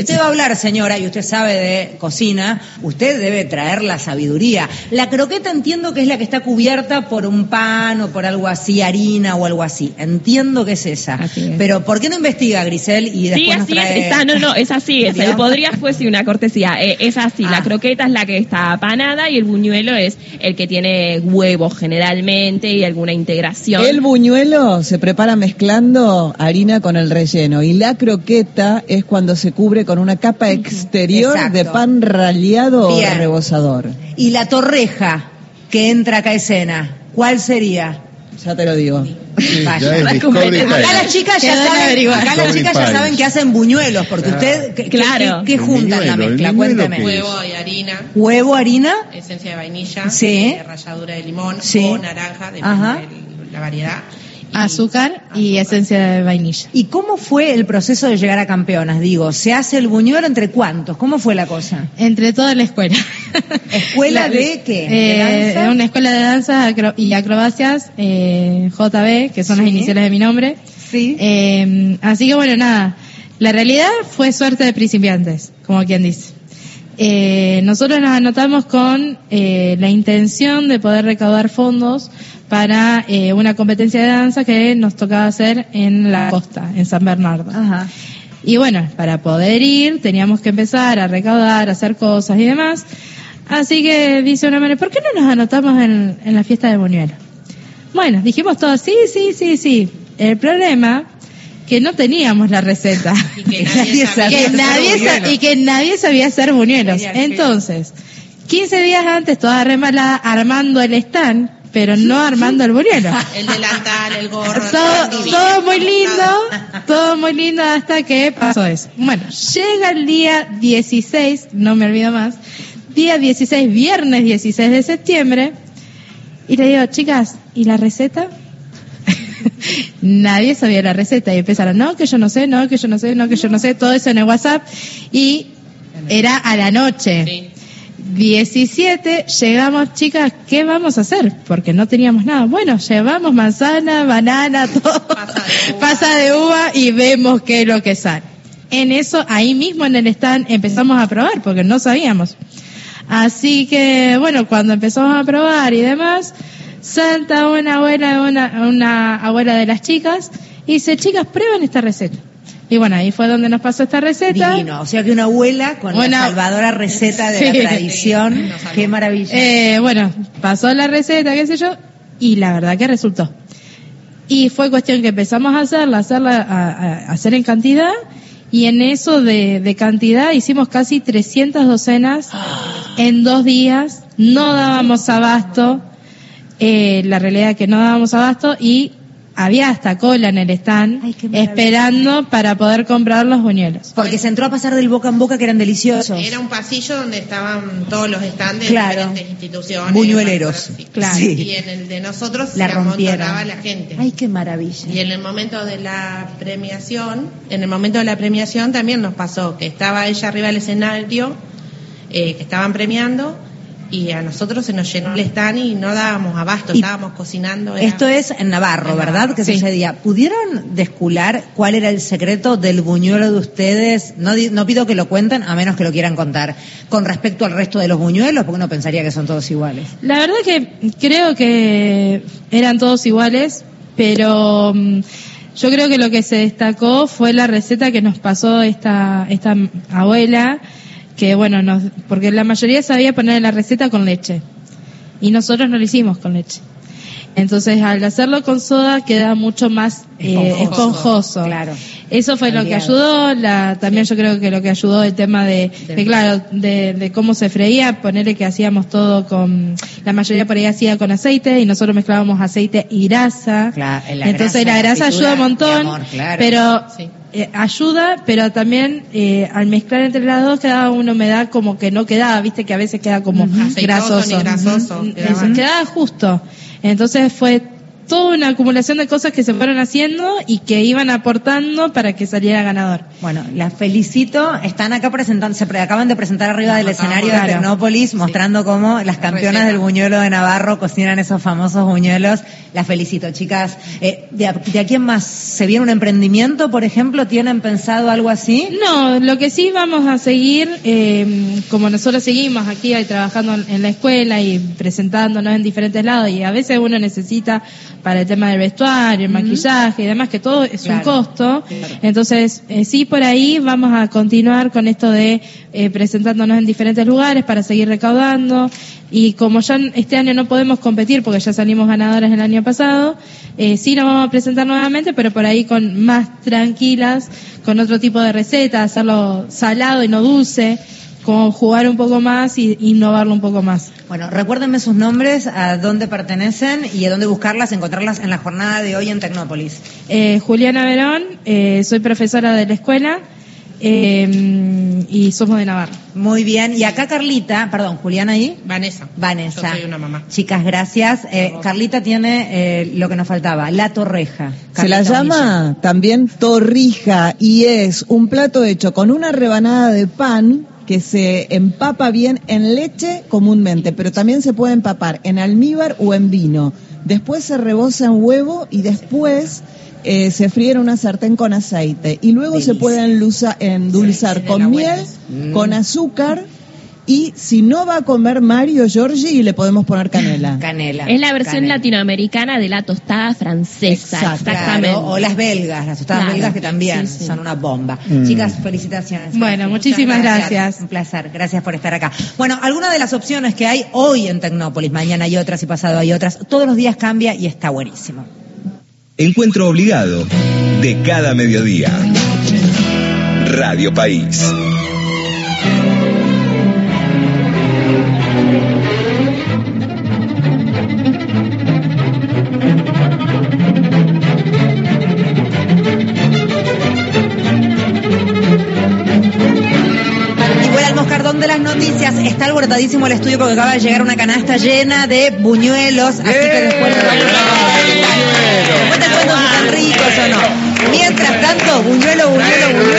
Usted va a hablar, señora, y usted sabe de cocina, usted debe traer la sabiduría. La croqueta entiendo que es la que está cubierta por un pan o por algo así, harina o algo así. Entiendo que es esa. Así es. Pero ¿por qué no investiga, Grisel, y después Sí, nos así trae... es, está, no, no, es así, es, Digamos. podría fuese una cortesía, eh, es así, Ah. la croqueta es la que está apanada y el buñuelo es el que tiene huevos generalmente y alguna integración. El buñuelo se prepara mezclando harina con el relleno y la croqueta es cuando se cubre con una capa exterior Exacto. de pan rallado o rebozador. Y la torreja que entra acá a escena, ¿cuál sería? Ya te lo digo. Vaya. Ya Acá las chicas ya saben, averiguar. acá las Discovery chicas ya Time. saben que hacen buñuelos, porque usted, ¿qué, qué- Claro. qué- qué juntan la mezcla? que- Huevo y harina, Huevo, harina, esencia de vainilla, Sí. eh, ralladura de limón Sí. o naranja, depende Ajá. de la variedad. Azúcar y esencia de vainilla. ¿Y cómo fue el proceso de llegar a campeonas? Digo, ¿se hace el buñuelo entre cuántos? ¿Cómo fue la cosa? Entre toda la escuela. ¿Escuela La- de qué? ¿De Eh, danza? Una escuela de danza acro- y acrobacias, eh, JB, que son las iniciales de mi nombre. Sí. Eh, así que bueno, nada. La realidad fue suerte de principiantes, como quien dice. Eh, nosotros nos anotamos con eh, la intención de poder recaudar fondos para eh, una competencia de danza que nos tocaba hacer en la costa, en San Bernardo. Ajá. Y bueno, para poder ir teníamos que empezar a recaudar, a hacer cosas y demás. Así que dice una manera, ¿por qué no nos anotamos en, en la fiesta de Buñuelo? Bueno, dijimos todos, sí, sí, sí, sí. El problema que no teníamos la receta. Y que Nadie sabía. que hacer nadie buñuelos. y que nadie sabía hacer buñuelos. Genial, Entonces, 15 días antes, toda remala armando el stand, pero no armando el buñuelo. El delantal, el gorro. todo, todo todo muy lindo, todo muy lindo hasta que pasó eso. Bueno, llega el día 16, no me olvido más, día 16, viernes 16 de septiembre, y le digo, chicas, ¿y la receta? Nadie sabía la receta y empezaron, no, que yo no sé, no, que yo no sé, no, que yo no sé, todo eso en el WhatsApp y era a la noche. Sí. 17, llegamos, chicas, ¿qué vamos a hacer? Porque no teníamos nada. Bueno, llevamos manzana, banana, todo. Pasa de uva. Pasa de uva y vemos qué es lo que sale. En eso, ahí mismo en el stand empezamos a probar, porque no sabíamos. Así que, bueno, cuando empezamos a probar y demás, salta una abuela, una, una abuela de las chicas, y dice, chicas, prueben esta receta. Y bueno, ahí fue donde nos pasó esta receta. Divino. O sea que una abuela con Una- la salvadora receta de Sí. la tradición. Qué maravilla. Eh, bueno, pasó la receta, qué sé yo, y la verdad que resultó. Y fue cuestión que empezamos a hacerla, hacerla, a, a- a hacer en cantidad, y en eso de, de cantidad hicimos casi 300 docenas en dos días, no dábamos abasto, eh, la realidad es que no dábamos abasto, y había hasta cola en el stand, Ay, esperando para poder comprar los buñuelos. Porque se entró a pasar del boca en boca que eran deliciosos. Era un pasillo donde estaban todos los stands de Claro. diferentes instituciones. Buñueleros. Sí. Claro. Sí. Y en el de nosotros La se rompieron. amontonaba la gente. Ay, qué maravilla. Y en el momento de la premiación, en el momento de la premiación también nos pasó que estaba ella arriba del escenario, eh, que estaban premiando, y a nosotros se nos llenó el stand y no dábamos abasto, Y estábamos cocinando. era- Esto es en Navarro, En ¿verdad? Navarro, ¿Qué sí. sucedía? ¿Pudieron descular cuál era el secreto del buñuelo de ustedes? No, di- no pido que lo cuenten, a menos que lo quieran contar. Con respecto al resto de los buñuelos, porque uno pensaría que son todos iguales. La verdad que creo que eran todos iguales, pero mm, yo creo que lo que se destacó fue la receta que nos pasó esta, esta abuela, que bueno, nos, porque la mayoría sabía poner la receta con leche, y nosotros no lo hicimos con leche. Entonces, al hacerlo con soda queda mucho más eh, Esponjoso. esponjoso. Claro. Eso fue lo que ayudó. La, también yo creo que lo que ayudó el tema de, de, claro, de, de cómo se freía, ponerle que hacíamos todo con, la mayoría por ahí hacía con aceite y nosotros mezclábamos aceite y grasa. Claro, la Entonces grasa, la grasa ayuda un montón, amor, claro. pero Sí. Eh, ayuda, pero también eh, al mezclar entre las dos quedaba una humedad como que no quedaba, viste que a veces queda como grasoso. ni grasoso, quedaba justo. Entonces fue toda una acumulación de cosas que se fueron haciendo y que iban aportando para que saliera ganador. Bueno, las felicito. Están acá presentando, se pre- acaban de presentar arriba del escenario de claro. Tecnópolis, mostrando cómo las campeonas del buñuelo de Navarro cocinan esos famosos buñuelos. Las felicito, chicas. Eh, ¿de, a- ¿De aquí en más se viene un emprendimiento, por ejemplo? ¿Tienen pensado algo así? No, lo que sí vamos a seguir, eh, como nosotros seguimos aquí trabajando en la escuela y presentándonos en diferentes lados y a veces uno necesita para el tema del vestuario, el maquillaje y demás, que todo es un Claro. costo. Entonces, eh, sí, por ahí vamos a continuar con esto de eh, presentándonos en diferentes lugares para seguir recaudando. Y como ya este año no podemos competir porque ya salimos ganadoras el año pasado, eh, sí nos vamos a presentar nuevamente, pero por ahí con más tranquilas, con otro tipo de receta, hacerlo salado y no dulce, como jugar un poco más y innovarlo un poco más. Bueno, recuérdenme sus nombres, a dónde pertenecen y a dónde buscarlas, encontrarlas en la jornada de hoy en Tecnópolis. Eh, Juliana Verón, eh, soy profesora de la escuela eh, y somos de Navarra. Muy bien. Y acá Carlita, perdón, Juliana ahí. Vanessa. Vanessa. Yo soy una mamá. Chicas, gracias. Eh, Carlita tiene eh, lo que nos faltaba, la torreja. Se la llama también torrija y es un plato hecho con una rebanada de pan que se empapa bien en leche comúnmente, pero también se puede empapar en almíbar o en vino. Después se reboza en huevo y después eh, se fríe en una sartén con aceite. Y luego se puede enluza- endulzar Sí, con miel, buena. Mm. con azúcar y si no va a comer Mario Giorgi le podemos poner canela. Canela. Es la versión Canela. latinoamericana de la tostada francesa. Exacto. Exactamente. Claro, o las belgas, las tostadas Claro. belgas que también Sí, sí. son una bomba. Mm. Chicas, felicitaciones. Bueno, muchísimas gracias. Un placer, gracias por estar acá. Bueno, algunas de las opciones que hay hoy en Tecnópolis, mañana hay otras y pasado hay otras, todos los días cambia y está buenísimo. Encuentro obligado de cada mediodía. Radio País. De las noticias, está alborotadísimo el estudio porque acaba de llegar una canasta llena de buñuelos, así que después, después te cuento si están ricos o no. Mientras tanto, buñuelo, buñuelo, buñuelo.